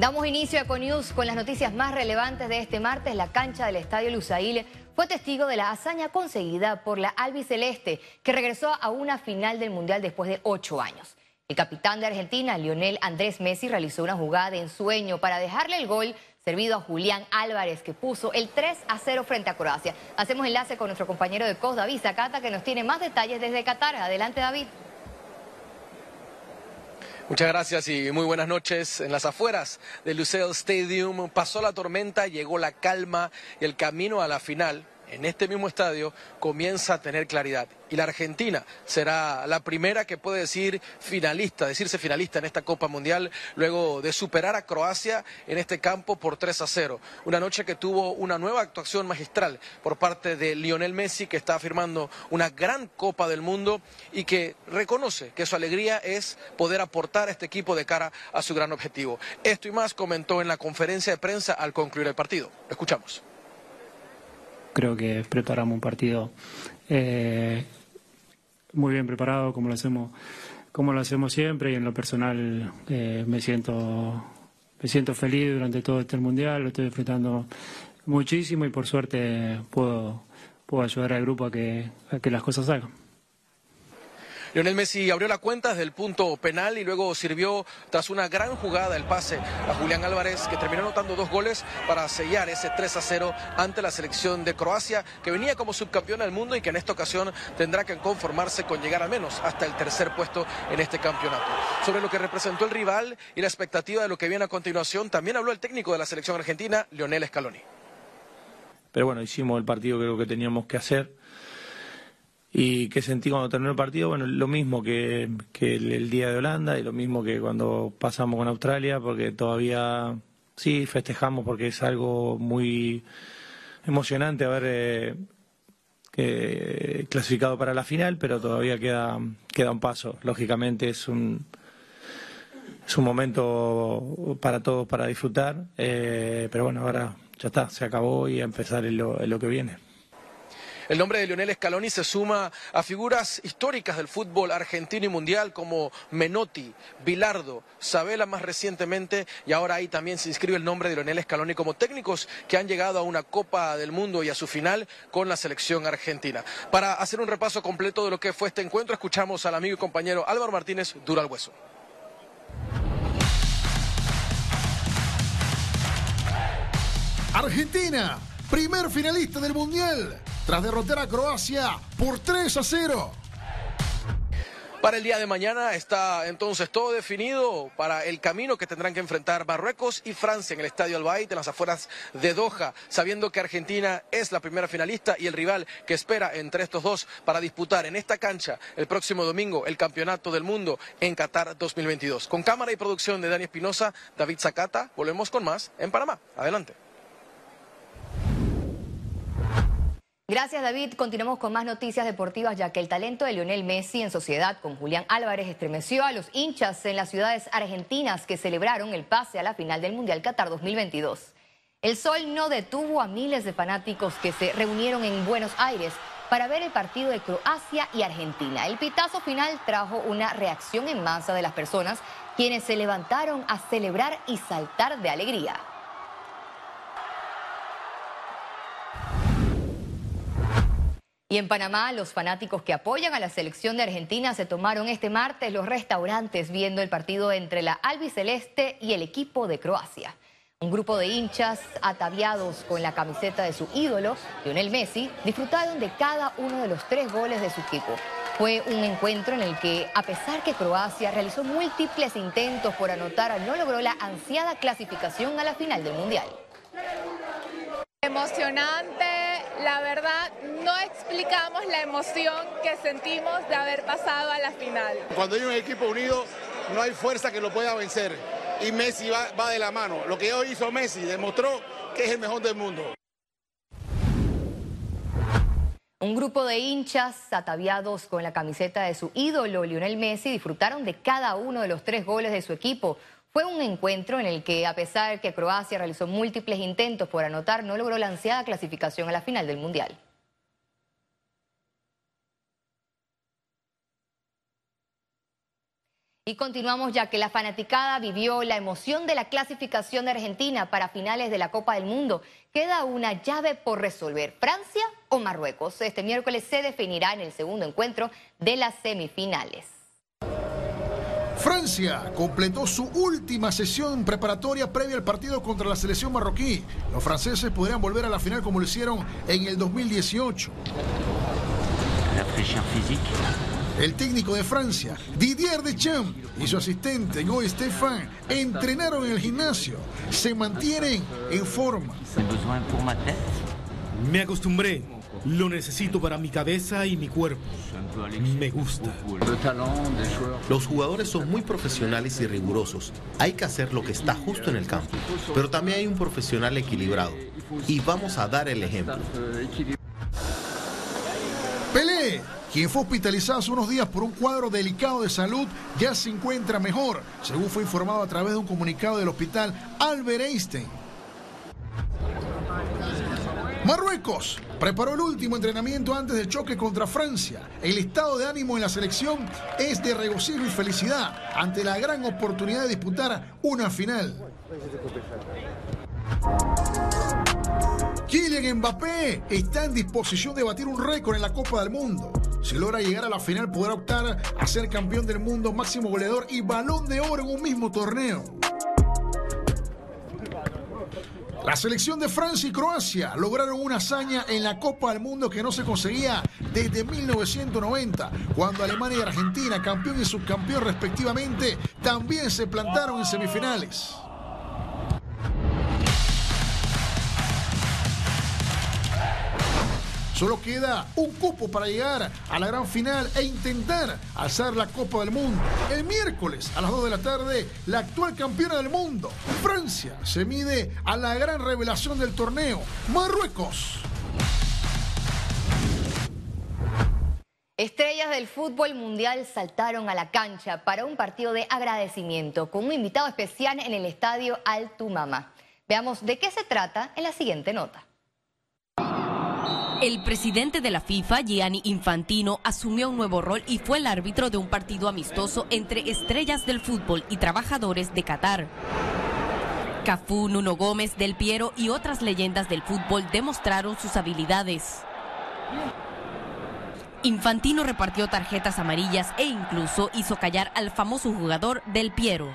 Damos inicio a Econews con las noticias más relevantes de este martes. La cancha del Estadio Lusail fue testigo de la hazaña conseguida por la albiceleste, que regresó a una final del Mundial después de ocho años. El capitán de Argentina, Lionel Andrés Messi, realizó una jugada de ensueño para dejarle el gol servido a Julián Álvarez, que puso el 3 a 0 frente a Croacia. Hacemos enlace con nuestro compañero de COS, David Zacata, que nos tiene más detalles desde Qatar. Adelante, David. Muchas gracias y muy buenas noches. En las afueras del Luceo Stadium pasó la tormenta, llegó la calma y el camino a la final en este mismo estadio comienza a tener claridad. Y la Argentina será la primera que puede decir finalista, decirse finalista en esta Copa Mundial, luego de superar a Croacia en este campo por 3 a 0. Una noche que tuvo una nueva actuación magistral por parte de Lionel Messi, que está firmando una gran Copa del Mundo y que reconoce que su alegría es poder aportar a este equipo de cara a su gran objetivo. Esto y más comentó en la conferencia de prensa al concluir el partido. escuchamos creo que preparamos un partido eh, muy bien preparado, como lo hacemos, como lo hacemos siempre, y en lo personal eh, me siento me siento feliz durante todo este mundial, lo estoy disfrutando muchísimo y por suerte puedo, puedo ayudar al grupo a que, a que las cosas salgan. Lionel Messi abrió la cuenta desde el punto penal y luego sirvió tras una gran jugada el pase a Julián Álvarez que terminó anotando dos goles para sellar ese 3 a 0 ante la selección de Croacia que venía como subcampeona del mundo y que en esta ocasión tendrá que conformarse con llegar al menos hasta el tercer puesto en este campeonato. Sobre lo que representó el rival y la expectativa de lo que viene a continuación, también habló el técnico de la selección argentina, Lionel Scaloni. Pero bueno, hicimos el partido creo que teníamos que hacer y que sentí cuando terminó el partido, bueno, lo mismo que, el, día de Holanda y lo mismo que cuando pasamos con Australia, porque todavía sí festejamos porque es algo muy emocionante haber eh, clasificado para la final, pero todavía queda, queda un paso. Lógicamente es un, es un momento para todos para disfrutar, eh, pero bueno, ahora ya está, se acabó y a empezar en lo que viene. El nombre de Lionel Scaloni se suma a figuras históricas del fútbol argentino y mundial como Menotti, Bilardo, Sabela más recientemente y ahora ahí también se inscribe el nombre de Lionel Scaloni como técnicos que han llegado a una Copa del Mundo y a su final con la selección argentina. Para hacer un repaso completo de lo que fue este encuentro, escuchamos al amigo y compañero Álvaro Martínez Dura al Hueso. Argentina, primer finalista del Mundial tras derrotar a Croacia por 3 a 0. Para el día de mañana está entonces todo definido para el camino que tendrán que enfrentar Marruecos y Francia en el Estadio Albaid, en las afueras de Doha, sabiendo que Argentina es la primera finalista y el rival que espera entre estos dos para disputar en esta cancha el próximo domingo el Campeonato del Mundo en Qatar 2022. Con cámara y producción de Dani Espinosa, David Zacata, volvemos con más en Panamá. Adelante. Gracias David. Continuamos con más noticias deportivas ya que el talento de Lionel Messi en sociedad con Julián Álvarez estremeció a los hinchas en las ciudades argentinas que celebraron el pase a la final del Mundial Qatar 2022. El sol no detuvo a miles de fanáticos que se reunieron en Buenos Aires para ver el partido de Croacia y Argentina. El pitazo final trajo una reacción en masa de las personas quienes se levantaron a celebrar y saltar de alegría. Y en Panamá, los fanáticos que apoyan a la selección de Argentina se tomaron este martes los restaurantes viendo el partido entre la albiceleste y el equipo de Croacia. Un grupo de hinchas ataviados con la camiseta de su ídolo, Lionel Messi, disfrutaron de cada uno de los tres goles de su equipo. Fue un encuentro en el que, a pesar que Croacia realizó múltiples intentos por anotar, no logró la ansiada clasificación a la final del Mundial. Emocionante, la verdad no explicamos la emoción que sentimos de haber pasado a la final. Cuando hay un equipo unido no hay fuerza que lo pueda vencer y Messi va, va de la mano. Lo que hoy hizo Messi demostró que es el mejor del mundo. Un grupo de hinchas ataviados con la camiseta de su ídolo, Lionel Messi, disfrutaron de cada uno de los tres goles de su equipo. Fue un encuentro en el que, a pesar que Croacia realizó múltiples intentos por anotar, no logró la ansiada clasificación a la final del Mundial. Y continuamos ya que la fanaticada vivió la emoción de la clasificación de Argentina para finales de la Copa del Mundo. Queda una llave por resolver, Francia o Marruecos. Este miércoles se definirá en el segundo encuentro de las semifinales. Francia completó su última sesión preparatoria previa al partido contra la selección marroquí. Los franceses podrían volver a la final como lo hicieron en el 2018. El técnico de Francia, Didier Deschamps, y su asistente Guy Stefan entrenaron en el gimnasio. Se mantienen en forma. Me acostumbré. Lo necesito para mi cabeza y mi cuerpo. Me gusta. Los jugadores son muy profesionales y rigurosos. Hay que hacer lo que está justo en el campo. Pero también hay un profesional equilibrado. Y vamos a dar el ejemplo. Pelé, quien fue hospitalizado hace unos días por un cuadro delicado de salud, ya se encuentra mejor, según fue informado a través de un comunicado del hospital Albert Einstein. Marruecos preparó el último entrenamiento antes del choque contra Francia. El estado de ánimo en la selección es de regocijo y felicidad ante la gran oportunidad de disputar una final. Kylian Mbappé está en disposición de batir un récord en la Copa del Mundo. Si logra llegar a la final, podrá optar a ser campeón del mundo, máximo goleador y balón de oro en un mismo torneo. La selección de Francia y Croacia lograron una hazaña en la Copa del Mundo que no se conseguía desde 1990, cuando Alemania y Argentina, campeón y subcampeón respectivamente, también se plantaron en semifinales. Solo queda un cupo para llegar a la gran final e intentar alzar la Copa del Mundo. El miércoles a las 2 de la tarde, la actual campeona del mundo, Francia, se mide a la gran revelación del torneo, Marruecos. Estrellas del fútbol mundial saltaron a la cancha para un partido de agradecimiento con un invitado especial en el estadio Altumama. Veamos de qué se trata en la siguiente nota. El presidente de la FIFA, Gianni Infantino, asumió un nuevo rol y fue el árbitro de un partido amistoso entre estrellas del fútbol y trabajadores de Qatar. Cafú, Nuno Gómez, Del Piero y otras leyendas del fútbol demostraron sus habilidades. Infantino repartió tarjetas amarillas e incluso hizo callar al famoso jugador Del Piero.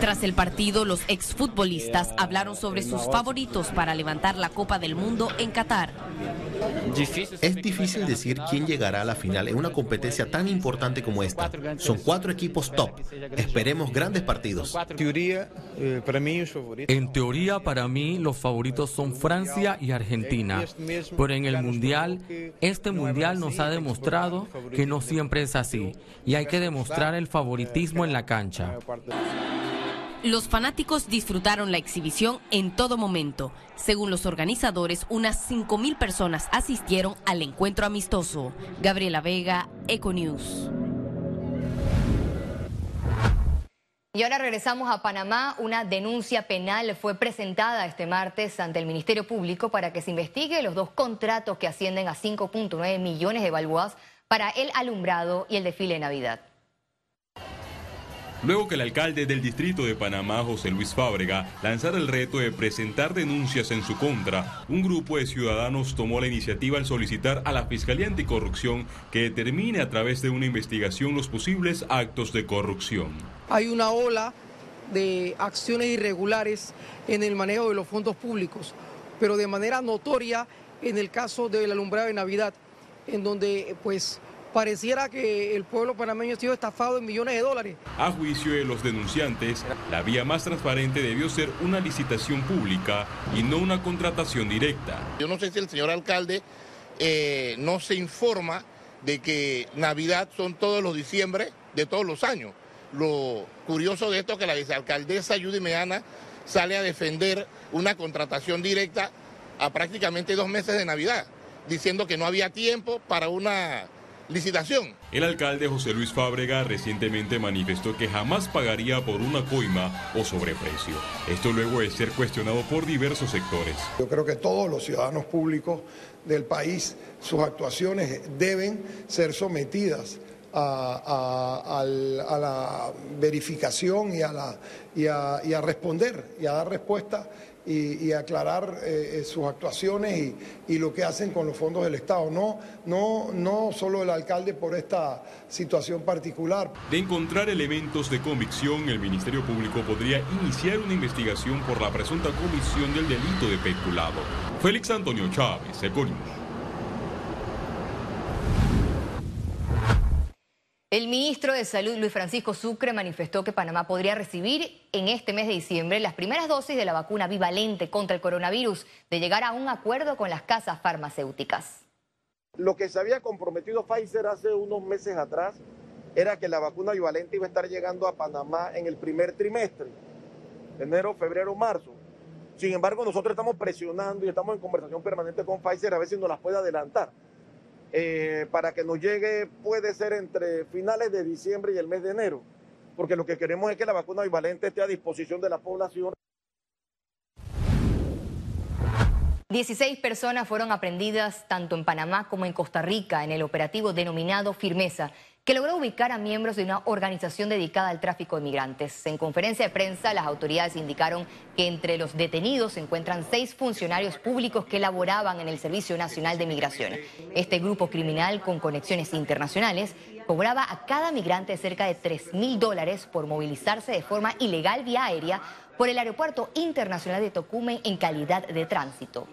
Tras el partido, los exfutbolistas hablaron sobre sus favoritos para levantar la Copa del Mundo en Qatar. Es difícil decir quién llegará a la final en una competencia tan importante como esta. Son cuatro equipos top. Esperemos grandes partidos. En teoría, para mí, los favoritos son Francia y Argentina. Pero en el Mundial, este Mundial nos ha demostrado que no siempre es así. Y hay que demostrar el favoritismo en la cancha. Los fanáticos disfrutaron la exhibición en todo momento. Según los organizadores, unas 5.000 personas asistieron al encuentro amistoso. Gabriela Vega, Econews. Y ahora regresamos a Panamá. Una denuncia penal fue presentada este martes ante el Ministerio Público para que se investigue los dos contratos que ascienden a 5.9 millones de balboas para el alumbrado y el desfile de Navidad. Luego que el alcalde del distrito de Panamá, José Luis Fábrega, lanzara el reto de presentar denuncias en su contra, un grupo de ciudadanos tomó la iniciativa al solicitar a la Fiscalía Anticorrupción que determine a través de una investigación los posibles actos de corrupción. Hay una ola de acciones irregulares en el manejo de los fondos públicos, pero de manera notoria en el caso del alumbrado de Navidad, en donde pues pareciera que el pueblo panameño ha sido estafado en millones de dólares. A juicio de los denunciantes, la vía más transparente debió ser una licitación pública y no una contratación directa. Yo no sé si el señor alcalde eh, no se informa de que Navidad son todos los diciembre de todos los años. Lo curioso de esto es que la vicealcaldesa Judy Meana sale a defender una contratación directa a prácticamente dos meses de Navidad, diciendo que no había tiempo para una licitación. El alcalde José Luis Fábrega recientemente manifestó que jamás pagaría por una coima o sobreprecio. Esto luego de ser cuestionado por diversos sectores. Yo creo que todos los ciudadanos públicos del país, sus actuaciones deben ser sometidas a, la verificación y a, la, y a, responder y a dar respuesta y, aclarar eh, eh, sus actuaciones y, lo que hacen con los fondos del Estado. No, no, no solo el alcalde por esta situación particular. De encontrar elementos de convicción, el Ministerio Público podría iniciar una investigación por la presunta comisión del delito de peculado. Félix Antonio Chávez, Econius. El ministro de Salud, Luis Francisco Sucre, manifestó que Panamá podría recibir en este mes de diciembre las primeras dosis de la vacuna bivalente contra el coronavirus, de llegar a un acuerdo con las casas farmacéuticas. Lo que se había comprometido Pfizer hace unos meses atrás era que la vacuna bivalente iba a estar llegando a Panamá en el primer trimestre, enero, febrero, marzo. Sin embargo, nosotros estamos presionando y estamos en conversación permanente con Pfizer a ver si nos las puede adelantar. Eh, para que nos llegue puede ser entre finales de diciembre y el mes de enero, porque lo que queremos es que la vacuna bivalente esté a disposición de la población. 16 personas fueron aprendidas tanto en Panamá como en Costa Rica en el operativo denominado Firmeza que logró ubicar a miembros de una organización dedicada al tráfico de migrantes. En conferencia de prensa, las autoridades indicaron que entre los detenidos se encuentran seis funcionarios públicos que laboraban en el Servicio Nacional de Migración. Este grupo criminal con conexiones internacionales cobraba a cada migrante cerca de 3 mil dólares por movilizarse de forma ilegal vía aérea por el Aeropuerto Internacional de Tocumen en calidad de tránsito.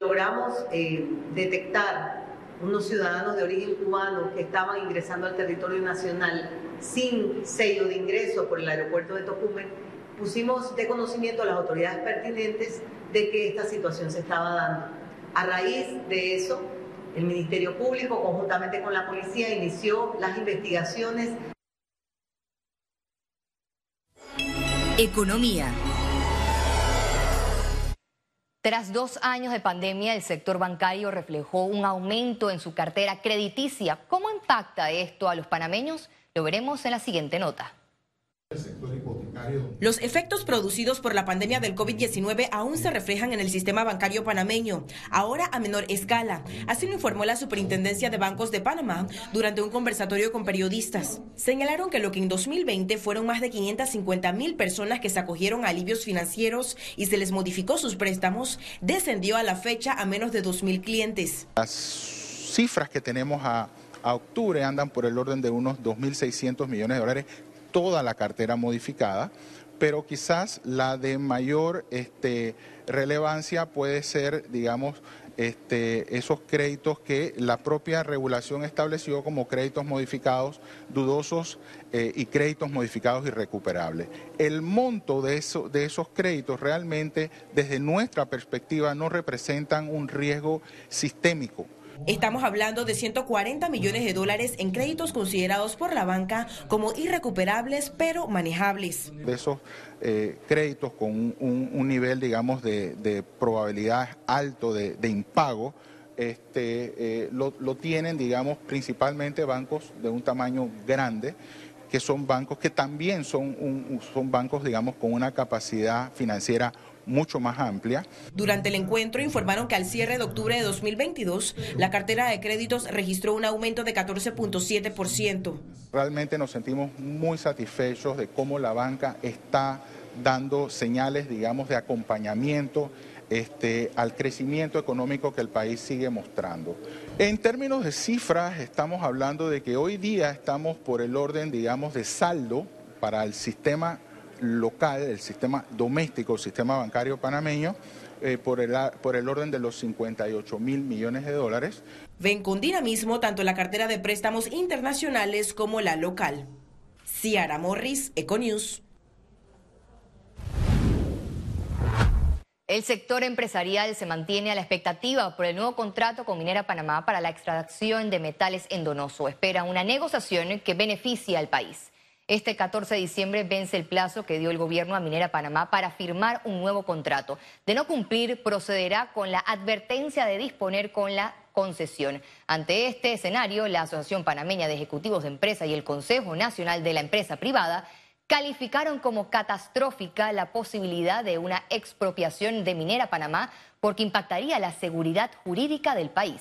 Logramos eh, detectar unos ciudadanos de origen cubano que estaban ingresando al territorio nacional sin sello de ingreso por el aeropuerto de Tocumen, pusimos de conocimiento a las autoridades pertinentes de que esta situación se estaba dando. A raíz de eso, el Ministerio Público, conjuntamente con la policía, inició las investigaciones. Economía. Tras dos años de pandemia, el sector bancario reflejó un aumento en su cartera crediticia. ¿Cómo impacta esto a los panameños? Lo veremos en la siguiente nota. Los efectos producidos por la pandemia del COVID-19 aún se reflejan en el sistema bancario panameño, ahora a menor escala. Así lo informó la Superintendencia de Bancos de Panamá durante un conversatorio con periodistas. Señalaron que lo que en 2020 fueron más de 550 mil personas que se acogieron a alivios financieros y se les modificó sus préstamos, descendió a la fecha a menos de 2 mil clientes. Las cifras que tenemos a, octubre andan por el orden de unos 2.600 millones de dólares toda la cartera modificada, pero quizás la de mayor este, relevancia puede ser, digamos, este, esos créditos que la propia regulación estableció como créditos modificados dudosos eh, y créditos modificados irrecuperables. El monto de, eso, de esos créditos realmente, desde nuestra perspectiva, no representan un riesgo sistémico Estamos hablando de 140 millones de dólares en créditos considerados por la banca como irrecuperables pero manejables. De esos eh, créditos con un, nivel, digamos, de, probabilidad alto de, impago, este, eh, lo, tienen, digamos, principalmente bancos de un tamaño grande que son bancos que también son, son bancos, digamos, con una capacidad financiera mucho más amplia. Durante el encuentro informaron que al cierre de octubre de 2022, la cartera de créditos registró un aumento de 14.7%. Realmente nos sentimos muy satisfechos de cómo la banca está dando señales, digamos, de acompañamiento este, al crecimiento económico que el país sigue mostrando. En términos de cifras, estamos hablando de que hoy día estamos por el orden, digamos, de saldo para el sistema local, el sistema doméstico, el sistema bancario panameño, eh, por, el, por el orden de los 58 mil millones de dólares. Ven con dinamismo tanto la cartera de préstamos internacionales como la local. Ciara Morris, Econews. El sector empresarial se mantiene a la expectativa por el nuevo contrato con Minera Panamá para la extracción de metales en Donoso. Espera una negociación que beneficie al país. Este 14 de diciembre vence el plazo que dio el gobierno a Minera Panamá para firmar un nuevo contrato. De no cumplir, procederá con la advertencia de disponer con la concesión. Ante este escenario, la Asociación Panameña de Ejecutivos de Empresa y el Consejo Nacional de la Empresa Privada calificaron como catastrófica la posibilidad de una expropiación de Minera Panamá porque impactaría la seguridad jurídica del país.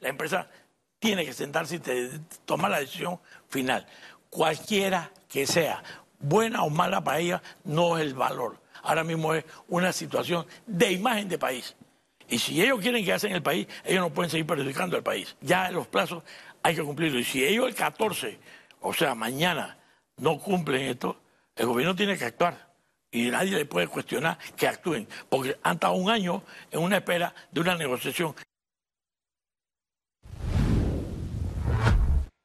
La empresa tiene que sentarse y tomar la decisión final. Cualquiera que sea, buena o mala para ella, no es el valor. Ahora mismo es una situación de imagen de país. Y si ellos quieren quedarse en el país, ellos no pueden seguir perjudicando al país. Ya los plazos hay que cumplirlo. Y si ellos el 14, o sea, mañana, no cumplen esto, el gobierno tiene que actuar. Y nadie le puede cuestionar que actúen, porque han estado un año en una espera de una negociación.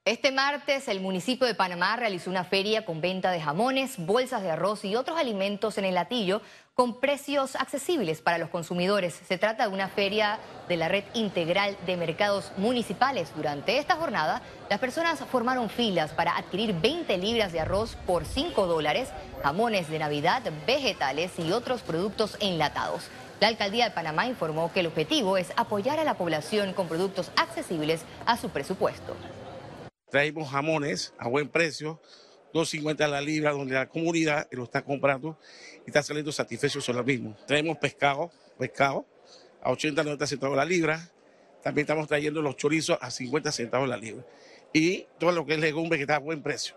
Este martes el municipio de Panamá realizó una feria con venta de jamones, bolsas de arroz y otros alimentos en el latillo con precios accesibles para los consumidores. Se trata de una feria de la red integral de mercados municipales. Durante esta jornada, las personas formaron filas para adquirir 20 libras de arroz por 5 dólares, jamones de Navidad, vegetales y otros productos enlatados. La alcaldía de Panamá informó que el objetivo es apoyar a la población con productos accesibles a su presupuesto. Traemos jamones a buen precio, 2.50 a la libra, donde la comunidad lo está comprando y está saliendo satisfecho sobre lo mismo. Traemos pescado, pescado a 80, 90 centavos la libra. También estamos trayendo los chorizos a 50 centavos la libra. Y todo lo que es legumbre que está a buen precio.